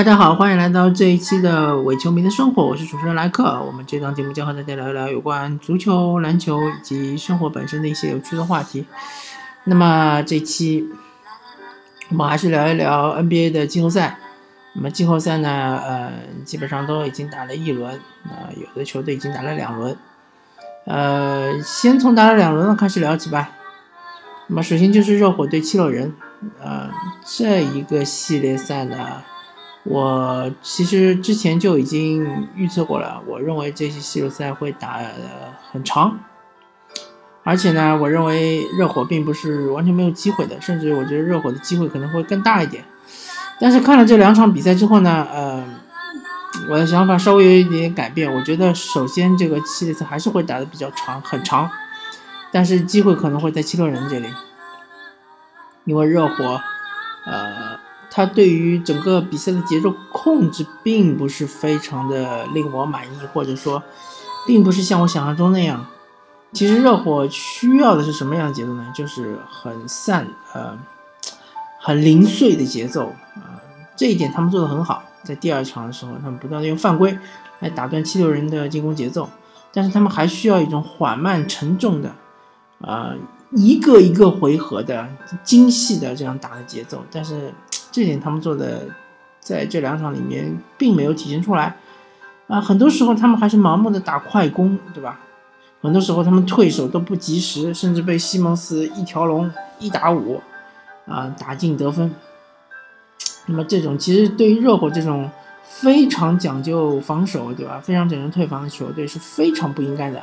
大家好，欢迎来到这一期的伪球迷的生活，我是主持人莱克。我们这档节目将和大家聊一聊有关足球、篮球以及生活本身的一些有趣的话题。那么这期我们还是聊一聊 NBA 的季后赛。那么季后赛呢，呃，基本上都已经打了一轮，啊，有的球队已经打了两轮。呃，先从打了两轮的开始聊起吧。那么首先就是热火对七六人，呃，这一个系列赛呢。我其实之前就已经预测过了，我认为这些系列赛会打的很长，而且呢，我认为热火并不是完全没有机会的，甚至我觉得热火的机会可能会更大一点。但是看了这两场比赛之后呢，呃，我的想法稍微有一点改变，我觉得首先这个系列赛还是会打的比较长，很长，但是机会可能会在七六人这里，因为热火，呃。他对于整个比赛的节奏控制并不是非常的令我满意，或者说，并不是像我想象中那样。其实热火需要的是什么样的节奏呢？就是很散，呃，很零碎的节奏啊。这一点他们做的很好。在第二场的时候，他们不断的用犯规来打断七六人的进攻节奏，但是他们还需要一种缓慢沉重的，啊，一个一个回合的精细的这样打的节奏，但是。这点他们做的，在这两场里面并没有体现出来，啊，很多时候他们还是盲目的打快攻，对吧？很多时候他们退守都不及时，甚至被西蒙斯一条龙一打五，啊，打进得分。那么这种其实对于热火这种非常讲究防守，对吧？非常讲究退防的球队是非常不应该的。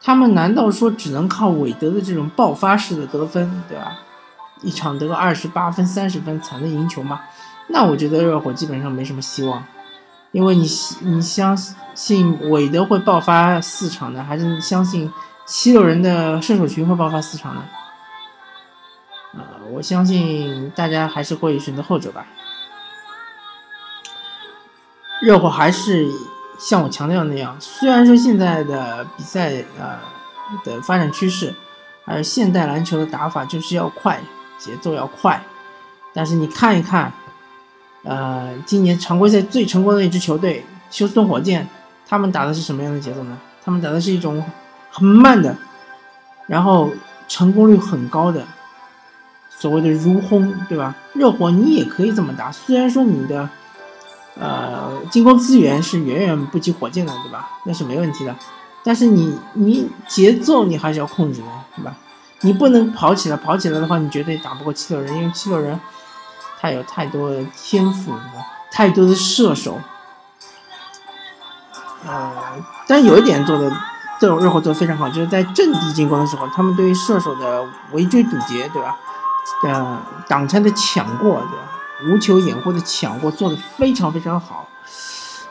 他们难道说只能靠韦德的这种爆发式的得分，对吧？一场得个二十八分、三十分才能赢球吗？那我觉得热火基本上没什么希望，因为你你相信韦德会爆发四场呢，还是你相信七六人的射手群会爆发四场呢？呃，我相信大家还是会选择后者吧。热火还是像我强调那样，虽然说现在的比赛呃的发展趋势，还有现代篮球的打法就是要快。节奏要快，但是你看一看，呃，今年常规赛最成功的一支球队休斯顿火箭，他们打的是什么样的节奏呢？他们打的是一种很慢的，然后成功率很高的所谓的如轰，对吧？热火你也可以这么打，虽然说你的呃进攻资源是远远不及火箭的，对吧？那是没问题的，但是你你节奏你还是要控制的，对吧？你不能跑起来，跑起来的话，你绝对打不过七六人，因为七六人他有太多的天赋，太多的射手。呃，但有一点做的，这种热火做的非常好，就是在阵地进攻的时候，他们对于射手的围追堵截，对吧？呃，挡拆的抢过，对吧？无球掩护的抢过，做的非常非常好。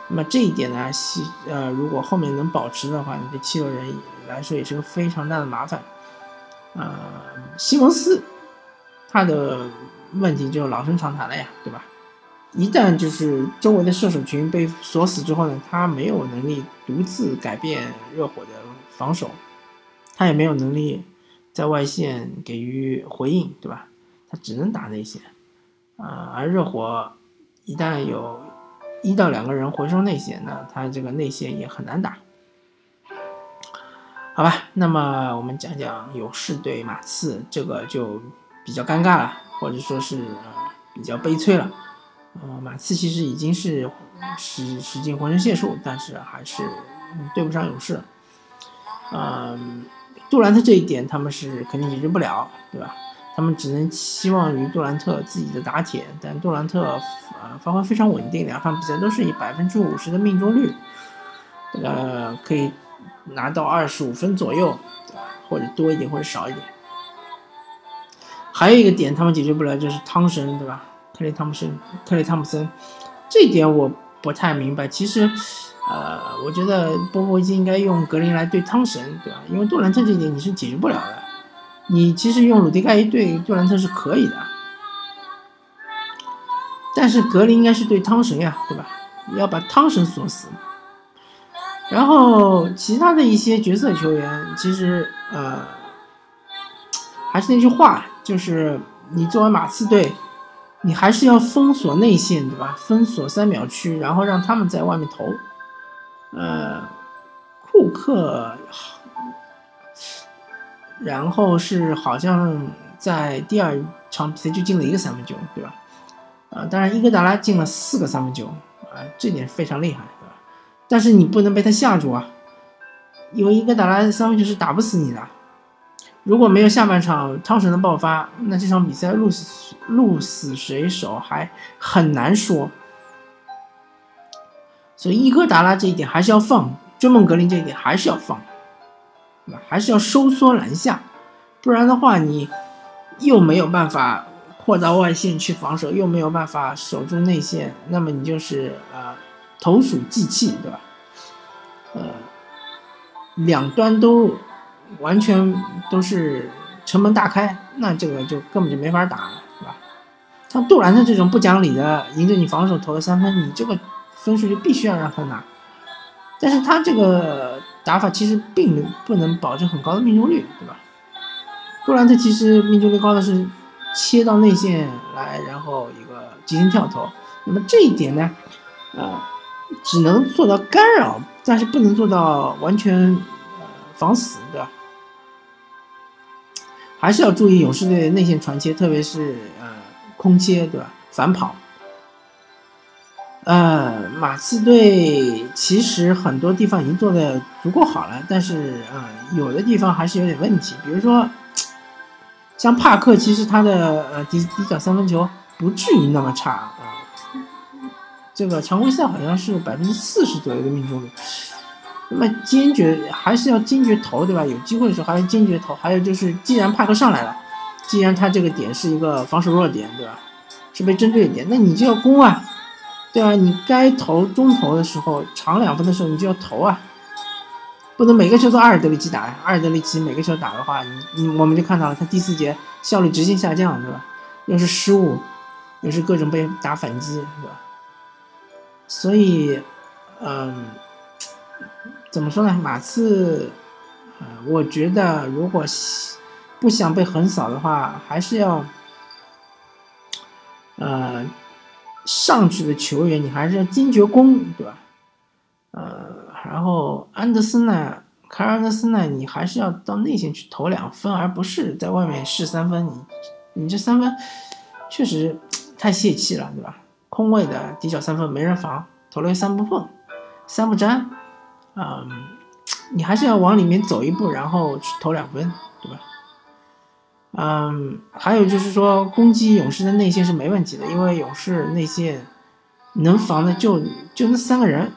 那么这一点呢，西呃，如果后面能保持的话，你对七六人来说也是个非常大的麻烦。呃，西蒙斯，他的问题就老生常谈了呀，对吧？一旦就是周围的射手群被锁死之后呢，他没有能力独自改变热火的防守，他也没有能力在外线给予回应，对吧？他只能打内线，啊，而热火一旦有一到两个人回收内线，那他这个内线也很难打。好吧，那么我们讲讲勇士对马刺，这个就比较尴尬了，或者说是比较悲催了。呃，马刺其实已经是使使尽浑身解数，但是还是对不上勇士。嗯，杜兰特这一点他们是肯定解决不了，对吧？他们只能期望于杜兰特自己的打铁，但杜兰特呃发挥非常稳定，两场比赛都是以百分之五十的命中率，呃可以。拿到二十五分左右，对吧？或者多一点，或者少一点。还有一个点，他们解决不了，就是汤神，对吧？克雷汤姆森，克雷汤姆森，这点我不太明白。其实，呃，我觉得波波维奇应该用格林来对汤神，对吧？因为杜兰特这一点你是解决不了的。你其实用鲁迪盖一对杜兰特是可以的，但是格林应该是对汤神呀，对吧？要把汤神锁死。然后其他的一些角色球员，其实呃，还是那句话，就是你作为马刺队，你还是要封锁内线，对吧？封锁三秒区，然后让他们在外面投。呃，库克，然后是好像在第二场比赛就进了一个三分球，对吧？啊，当然伊戈达拉进了四个三分球，啊，这点非常厉害，但是你不能被他吓住啊，因为伊戈达拉三分球是打不死你的。如果没有下半场汤神的爆发，那这场比赛鹿死鹿死谁手还很难说。所以伊戈达拉这一点还是要放，追梦格林这一点还是要放，还是要收缩篮下，不然的话你又没有办法扩到外线去防守，又没有办法守住内线，那么你就是呃投鼠忌器，对吧？呃，两端都。完全都是城门大开，那这个就根本就没法打了，对吧？像杜兰特这种不讲理的，迎着你防守投了三分，你这个分数就必须要让他拿。但是他这个打法其实并不能保证很高的命中率，对吧？杜兰特其实命中率高的是切到内线来，然后一个急停跳投。那么这一点呢，呃，只能做到干扰，但是不能做到完全防死，对吧？还是要注意勇士队的内线传切，特别是呃空切，对吧？反跑。呃，马刺队其实很多地方已经做的足够好了，但是啊，有的地方还是有点问题。比如说，像帕克，其实他的呃底底角三分球不至于那么差啊。这个常规赛好像是百分之四十左右的命中率。那么坚决还是要坚决投，对吧？有机会的时候还要坚决投。还有就是，既然帕克上来了，既然他这个点是一个防守弱点，对吧？是被针对的点，那你就要攻啊，对吧？你该投中投的时候，长两分的时候，你就要投啊，不能每个球都阿尔德里奇打。阿尔德里奇每个球打的话，你你我们就看到了，他第四节效率直线下降，对吧？又是失误，又是各种被打反击，对吧？所以，嗯。怎么说呢？马刺，呃，我觉得如果不想被横扫的话，还是要，呃，上去的球员你还是要坚决攻，对吧？呃，然后安德森呢，凯尔安德森呢，你还是要到内线去投两分，而不是在外面试三分。你，你这三分确实太泄气了，对吧？空位的底角三分没人防，投了三不碰，三不沾。嗯，你还是要往里面走一步，然后去投两分，对吧？嗯，还有就是说，攻击勇士的内线是没问题的，因为勇士内线能防的就就那三个人，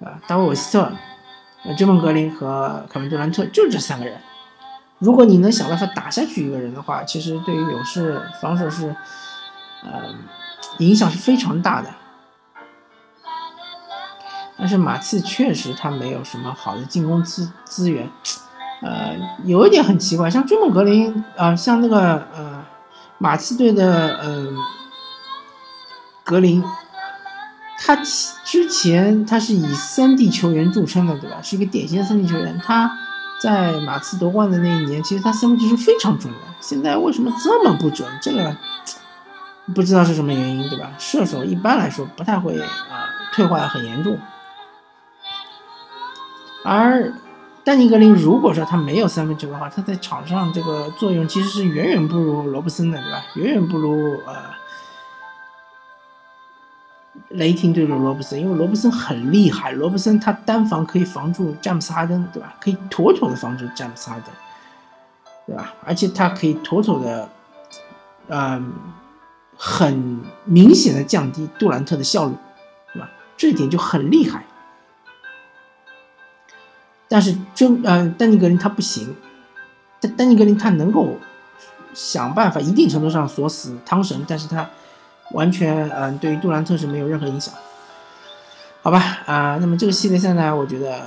啊，大卫韦斯特、呃，追梦格林和凯文杜兰特，就这三个人。如果你能想办法打下去一个人的话，其实对于勇士防守是，呃，影响是非常大的。但是马刺确实他没有什么好的进攻资资源，呃，有一点很奇怪，像追梦格林啊，像那个呃马刺队的呃格林，他之前他是以三 D 球员著称的，对吧？是一个典型的三 D 球员。他在马刺夺冠的那一年，其实他三分球是非常准的。现在为什么这么不准？这个不知道是什么原因，对吧？射手一般来说不太会啊退化很严重。而丹尼格林如果说他没有三分球的话，他在场上这个作用其实是远远不如罗布森的，对吧？远远不如呃雷霆队的罗布森，因为罗布森很厉害，罗布森他单防可以防住詹姆斯哈登，对吧？可以妥妥的防住詹姆斯哈登，对吧？而且他可以妥妥的，嗯，很明显的降低杜兰特的效率，对吧？这一点就很厉害。但是真呃，丹尼格林他不行，丹丹尼格林他能够想办法一定程度上锁死汤神，但是他完全嗯对于杜兰特是没有任何影响，好吧啊，那么这个系列赛呢，我觉得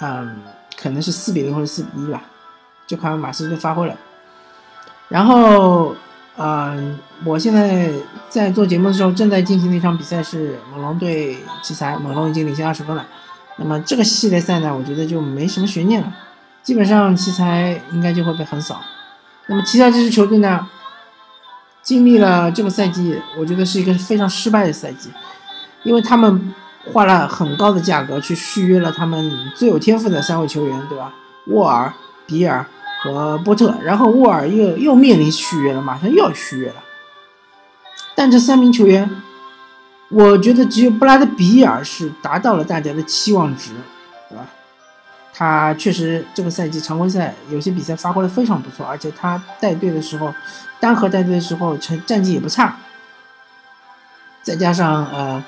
嗯可能是四比零或者四比一吧，就看马刺队发挥了。然后嗯，我现在在做节目的时候正在进行的一场比赛是猛龙对奇才，猛龙已经领先二十分了。那么这个系列赛呢，我觉得就没什么悬念了，基本上奇才应该就会被横扫。那么其他这支球队呢，经历了这个赛季，我觉得是一个非常失败的赛季，因为他们花了很高的价格去续约了他们最有天赋的三位球员，对吧？沃尔、比尔和波特，然后沃尔又又面临续约了，马上又要续约了。但这三名球员，我觉得只有布拉德比尔是达到了大家的期望值，对吧？他确实这个赛季常规赛有些比赛发挥的非常不错，而且他带队的时候，单核带队的时候成战绩也不差。再加上呃，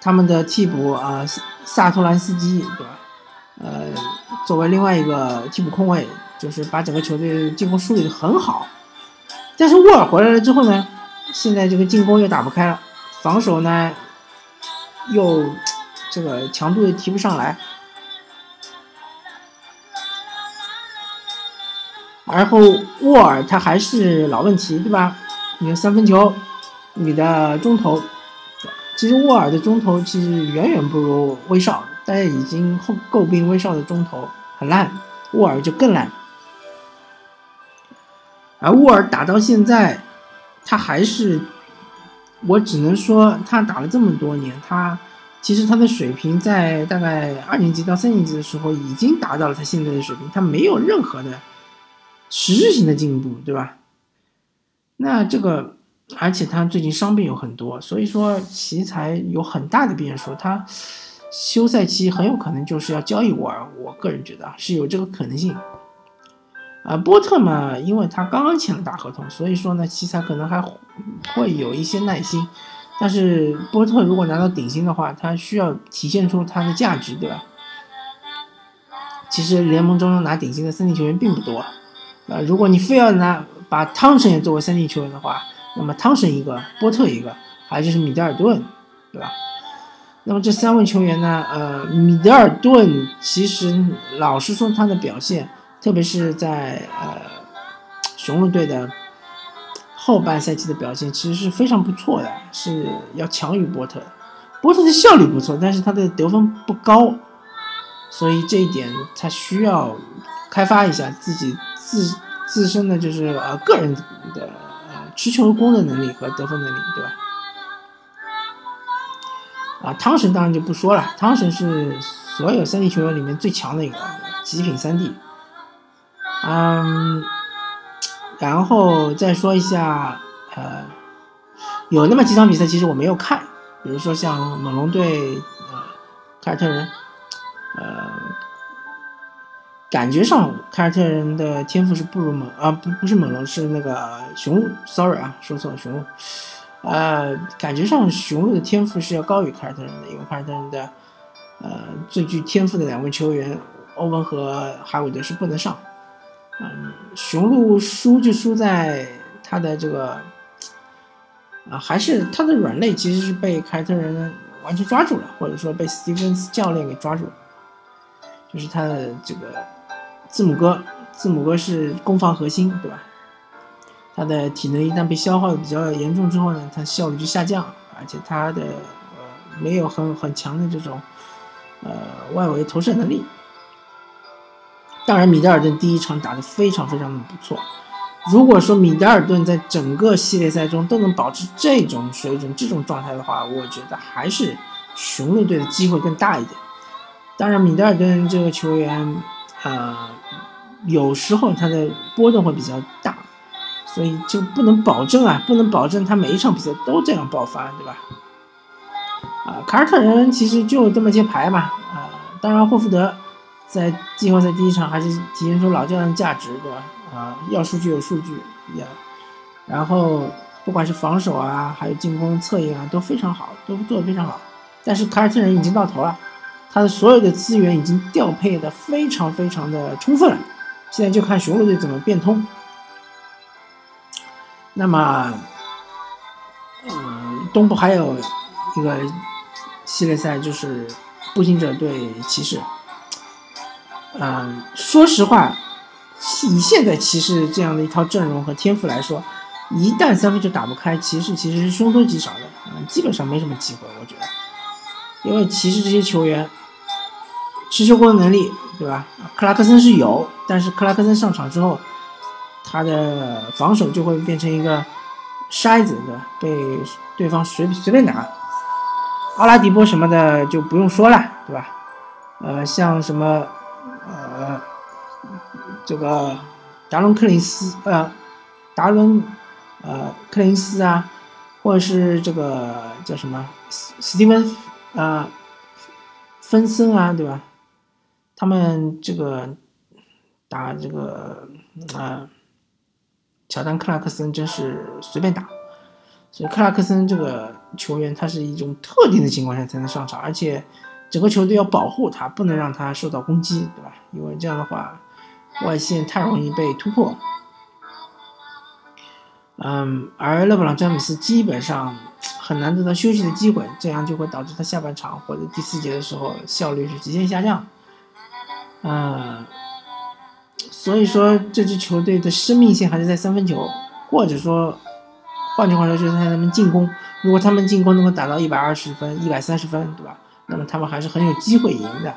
他们的替补啊萨托兰斯基对吧？呃，作为另外一个替补控卫，就是把整个球队进攻梳理的很好。但是沃尔回来了之后呢，现在这个进攻又打不开了，防守呢又。这个强度又提不上来，然后沃尔他还是老问题，对吧？你的三分球，你的中投，其实沃尔的中投其实远远不如威少，大家已经后诟病威少的中投很烂，沃尔就更烂。而沃尔打到现在，他还是，我只能说他打了这么多年，他。其实他的水平在大概二年级到三年级的时候已经达到了他现在的水平，他没有任何的实质性的进步，对吧？那这个，而且他最近伤病有很多，所以说奇才有很大的变数，他休赛期很有可能就是要交易沃尔，我个人觉得是有这个可能性。啊，波特嘛，因为他刚刚签了大合同，所以说呢，奇才可能还会有一些耐心。但是波特如果拿到顶薪的话，他需要体现出他的价值，对吧？其实联盟中拿顶薪的三 D 球员并不多，啊，如果你非要拿把汤神也作为三 D 球员的话，那么汤神一个，波特一个，还就是米德尔顿，对吧？那么这三位球员呢？呃，米德尔顿其实老实说他的表现，特别是在呃雄鹿队的。后半赛季的表现其实是非常不错的，是要强于波特的。波特的效率不错，但是他的得分不高，所以这一点他需要开发一下自己自自身的就是呃个人的呃持球攻的能力和得分能力，对吧？啊，汤神当然就不说了，汤神是所有三 D 球员里面最强的一个极品三 D，嗯。然后再说一下，呃，有那么几场比赛，其实我没有看，比如说像猛龙队，呃，凯尔特人，呃，感觉上凯尔特人的天赋是不如猛啊，不不是猛龙，是那个雄鹿，sorry 啊，说错了，雄鹿，呃，感觉上雄鹿的天赋是要高于凯尔特人的，因为凯尔特人的，呃，最具天赋的两位球员欧文和哈维德是不能上。嗯，雄鹿输就输在他的这个，啊，还是他的软肋其实是被凯尔特人完全抓住了，或者说被斯蒂芬斯教练给抓住了，就是他的这个字母哥，字母哥是攻防核心，对吧？他的体能一旦被消耗的比较严重之后呢，他效率就下降，而且他的呃没有很很强的这种呃外围投射能力。当然，米德尔顿第一场打得非常非常的不错。如果说米德尔顿在整个系列赛中都能保持这种水准、这种状态的话，我觉得还是雄鹿队的机会更大一点。当然，米德尔顿这个球员，呃，有时候他的波动会比较大，所以就不能保证啊，不能保证他每一场比赛都这样爆发，对吧？啊，凯尔特人其实就这么些牌嘛，啊，当然霍福德。在季后赛第一场还是体现出老教练的价值，对吧？啊，要数据有数据，也，然后不管是防守啊，还有进攻策应啊，都非常好，都做得非常好。但是凯尔特人已经到头了，他的所有的资源已经调配的非常非常的充分了，现在就看雄鹿队怎么变通。那么，嗯，东部还有一个系列赛就是步行者对骑士。嗯，说实话，以现在骑士这样的一套阵容和天赋来说，一旦三分球打不开，骑士其实是凶多吉少的，嗯，基本上没什么机会，我觉得。因为骑士这些球员持球过的能力，对吧？克拉克森是有，但是克拉克森上场之后，他的防守就会变成一个筛子对吧，被对方随随便打。阿拉迪波什么的就不用说了，对吧？呃，像什么呃这个达伦克林斯呃达伦呃克林斯啊，或者是这个叫什么斯蒂芬啊芬森啊，对吧？他们这个打这个啊。乔丹·克拉克森真是随便打，所以克拉克森这个球员，他是一种特定的情况下才能上场，而且整个球队要保护他，不能让他受到攻击，对吧？因为这样的话，外线太容易被突破。嗯，而勒布朗·詹姆斯基本上很难得到休息的机会，这样就会导致他下半场或者第四节的时候效率是直线下降。嗯。所以说，这支球队的生命线还是在三分球，或者说，换句话说，就是他们进攻。如果他们进攻能够达到一百二十分、一百三十分，对吧？那么他们还是很有机会赢的。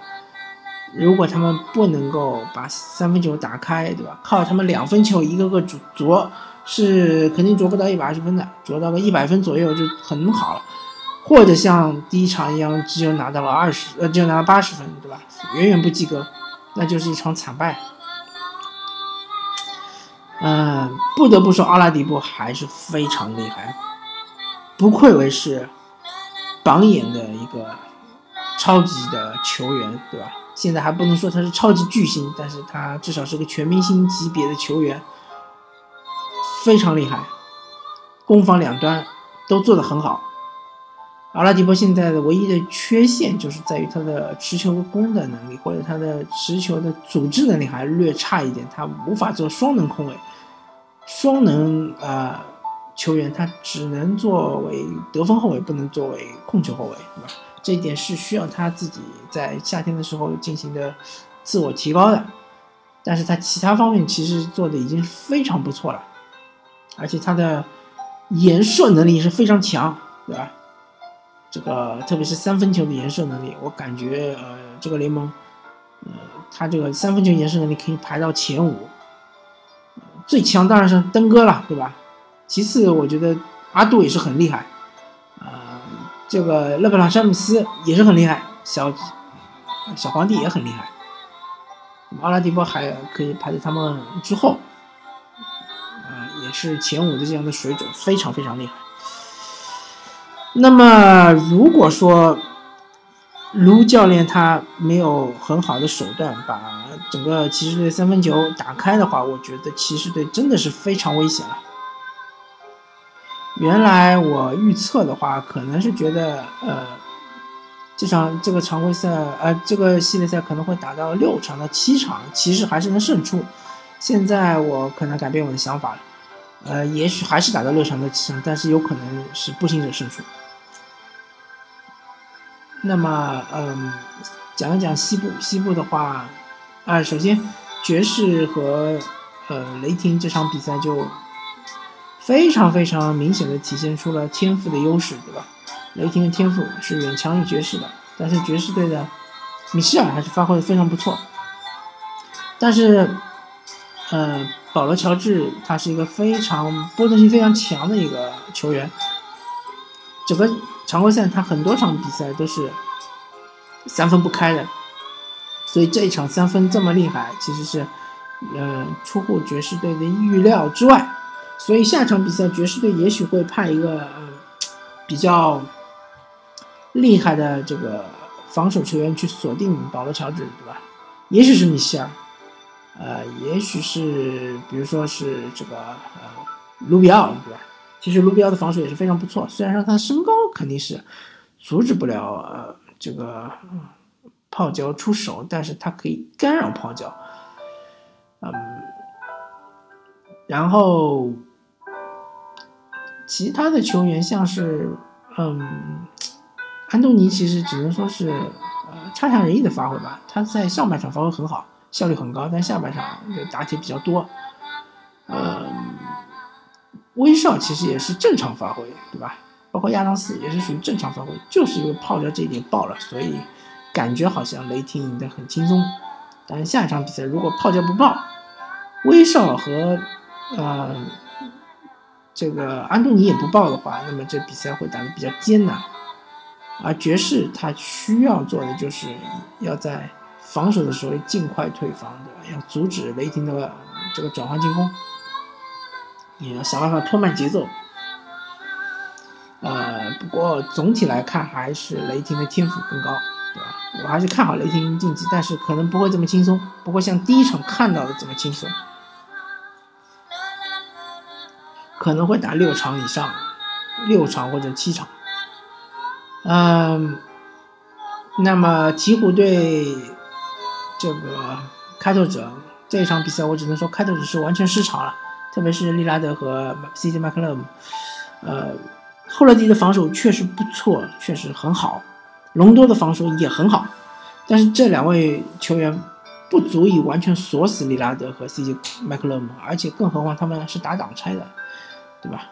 如果他们不能够把三分球打开，对吧？靠他们两分球一个个啄，是肯定啄不到一百二十分的，啄到个一百分左右就很好了。或者像第一场一样，只有拿到了二十，呃，只有拿了八十分，对吧？远远不及格，那就是一场惨败。嗯，不得不说，阿拉迪波还是非常厉害，不愧为是榜眼的一个超级的球员，对吧？现在还不能说他是超级巨星，但是他至少是个全明星级别的球员，非常厉害，攻防两端都做得很好。阿拉迪波现在的唯一的缺陷就是在于他的持球攻的能力，或者他的持球的组织能力还略差一点，他无法做双能控卫。双能啊球员，他只能作为得分后卫，不能作为控球后卫，对吧？这一点是需要他自己在夏天的时候进行的自我提高的。但是他其他方面其实做的已经非常不错了，而且他的延射能力是非常强，对吧？这个特别是三分球的延射能力，我感觉呃这个联盟，呃他这个三分球延射能力可以排到前五。最强当然是登哥了，对吧？其次，我觉得阿杜也是很厉害，呃，这个勒布朗詹姆斯也是很厉害，小小皇帝也很厉害，阿拉迪波还可以排在他们之后，啊，也是前五的这样的水准，非常非常厉害。那么，如果说，卢教练他没有很好的手段把整个骑士队三分球打开的话，我觉得骑士队真的是非常危险了。原来我预测的话，可能是觉得呃，这场这个常规赛呃这个系列赛可能会打到六场到七场，骑士还是能胜出。现在我可能改变我的想法了，呃，也许还是打到六场到七场，但是有可能是步行者胜出。那么，嗯，讲一讲西部。西部的话，啊，首先，爵士和呃雷霆这场比赛就非常非常明显的体现出了天赋的优势，对吧？雷霆的天赋是远强于爵士的，但是爵士队的米歇尔还是发挥的非常不错。但是，呃，保罗乔治他是一个非常波动性非常强的一个球员，整个。常规赛他很多场比赛都是三分不开的，所以这一场三分这么厉害，其实是呃出乎爵士队的预料之外。所以下场比赛爵士队也许会派一个比较厉害的这个防守球员去锁定保罗乔治，对吧？也许是米歇尔，呃，也许是比如说是这个呃卢比奥，对吧？其实卢比奥的防守也是非常不错，虽然说他身高肯定是阻止不了呃这个泡椒出手，但是他可以干扰泡椒。嗯，然后其他的球员像是嗯安东尼，其实只能说是呃差强人意的发挥吧。他在上半场发挥很好，效率很高，但下半场就打铁比较多。嗯。威少其实也是正常发挥，对吧？包括亚当斯也是属于正常发挥，就是因为泡椒这一点爆了，所以感觉好像雷霆赢得很轻松。但是下一场比赛如果泡椒不爆，威少和呃，这个安东尼也不爆的话，那么这比赛会打得比较艰难。而爵士他需要做的就是要在防守的时候尽快退防，对吧？要阻止雷霆的这个转换进攻，你要想办法拖慢节奏。呃，不过总体来看还是雷霆的天赋更高，对吧？我还是看好雷霆晋级，但是可能不会这么轻松，不会像第一场看到的这么轻松，可能会打六场以上，六场或者七场。嗯，那么鹈鹕队这个开拓者这一场比赛，我只能说开拓者是完全失常了，特别是利拉德和 CJ 麦克勒姆。呃，霍勒迪的防守确实不错，确实很好，隆多的防守也很好，但是这两位球员不足以完全锁死利拉德和 CJ 麦克勒姆，而且更何况他们是打挡拆的，对吧？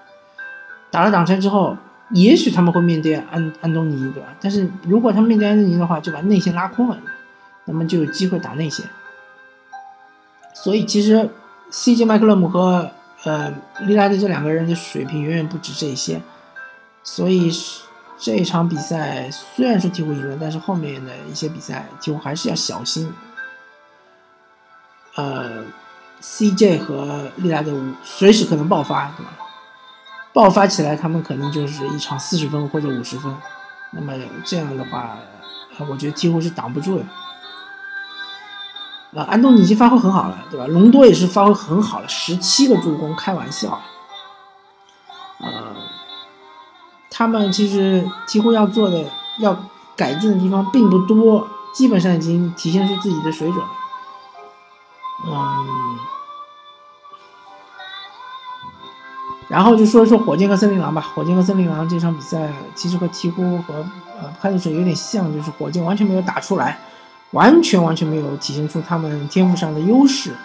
打了挡拆之后。也许他们会面对安安东尼，对吧？但是如果他们面对安东尼的话，就把内线拉空了，那么就有机会打内线。所以其实 CJ 麦克勒姆和呃利拉德这两个人的水平远远不止这些。所以这一场比赛虽然说鹈鹕赢了，但是后面的一些比赛鹈鹕还是要小心。呃，CJ 和利拉德随时可能爆发，对吧？爆发起来，他们可能就是一场四十分或者五十分，那么这样的话，我觉得几乎是挡不住的。啊，安东尼已经发挥很好了，对吧？隆多也是发挥很好了，十七个助攻，开玩笑。呃，他们其实几乎要做的、要改进的地方并不多，基本上已经体现出自己的水准了。嗯。然后就说一说火箭和森林狼吧。火箭和森林狼这场比赛其实和鹈鹕和呃开拓者有点像，就是火箭完全没有打出来，完全完全没有体现出他们天赋上的优势，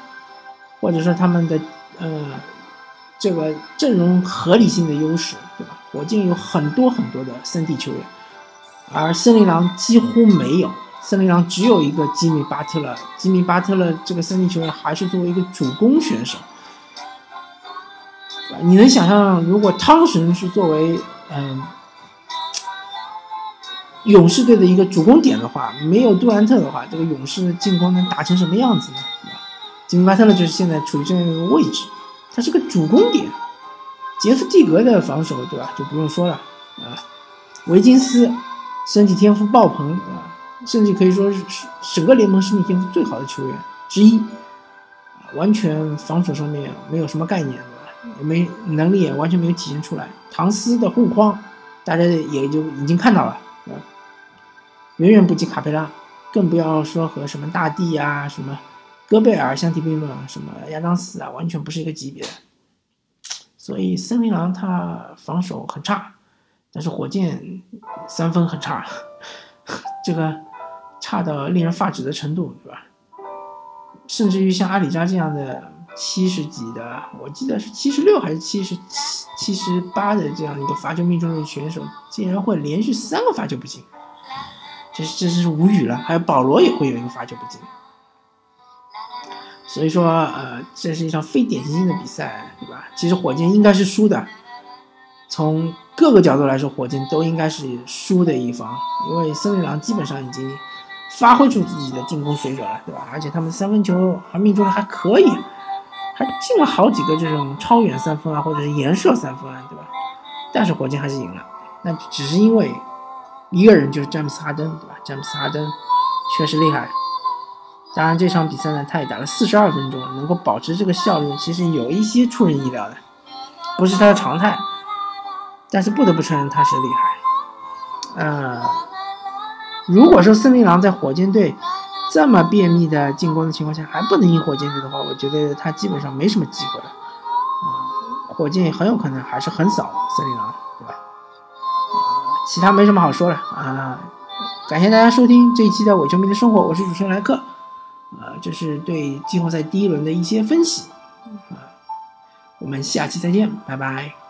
或者说他们的呃这个阵容合理性的优势，对吧？火箭有很多很多的三 D 球员，而森林狼几乎没有，森林狼只有一个吉米巴特勒，吉米巴特勒这个三 D 球员还是作为一个主攻选手。你能想象，如果汤神是作为嗯勇士队的一个主攻点的话，没有杜兰特的话，这个勇士进攻能打成什么样子呢？对吧？吉米巴特勒就是现在处于这样一个位置，他是个主攻点。杰夫蒂格的防守，对吧？就不用说了啊。维金斯身体天赋爆棚啊，甚至可以说是整个联盟身体天赋最好的球员之一，完全防守上面没有什么概念。也没能力，也完全没有体现出来。唐斯的护框，大家也就已经看到了，远远不及卡佩拉，更不要说和什么大帝啊、什么戈贝尔相提并论，什么亚当斯啊，完全不是一个级别。所以森林狼他防守很差，但是火箭三分很差，这个差到令人发指的程度，对吧？甚至于像阿里扎这样的。七十几的，我记得是七十六还是七十七、七十八的这样一个罚球命中率选手，竟然会连续三个罚球不进，这这是无语了。还有保罗也会有一个罚球不进，所以说，呃，这是一场非典型性的比赛，对吧？其实火箭应该是输的，从各个角度来说，火箭都应该是输的一方，因为森林狼基本上已经发挥出自己的进攻水准了，对吧？而且他们三分球还命中率还可以。还进了好几个这种超远三分啊，或者是延射三分啊，对吧？但是火箭还是赢了，那只是因为一个人就是詹姆斯哈登，对吧？詹姆斯哈登确实厉害。当然这场比赛呢，他也打了四十二分钟，能够保持这个效率，其实有一些出人意料的，不是他的常态。但是不得不承认他是厉害。呃，如果说森林狼在火箭队。这么便秘的进攻的情况下还不能赢火箭队的话，我觉得他基本上没什么机会了。火箭很有可能还是横扫森林狼，其他没什么好说了啊。感谢大家收听这一期的伪球迷的生活，我是主持人莱克。呃，这是对季后赛第一轮的一些分析。啊，我们下期再见，拜拜。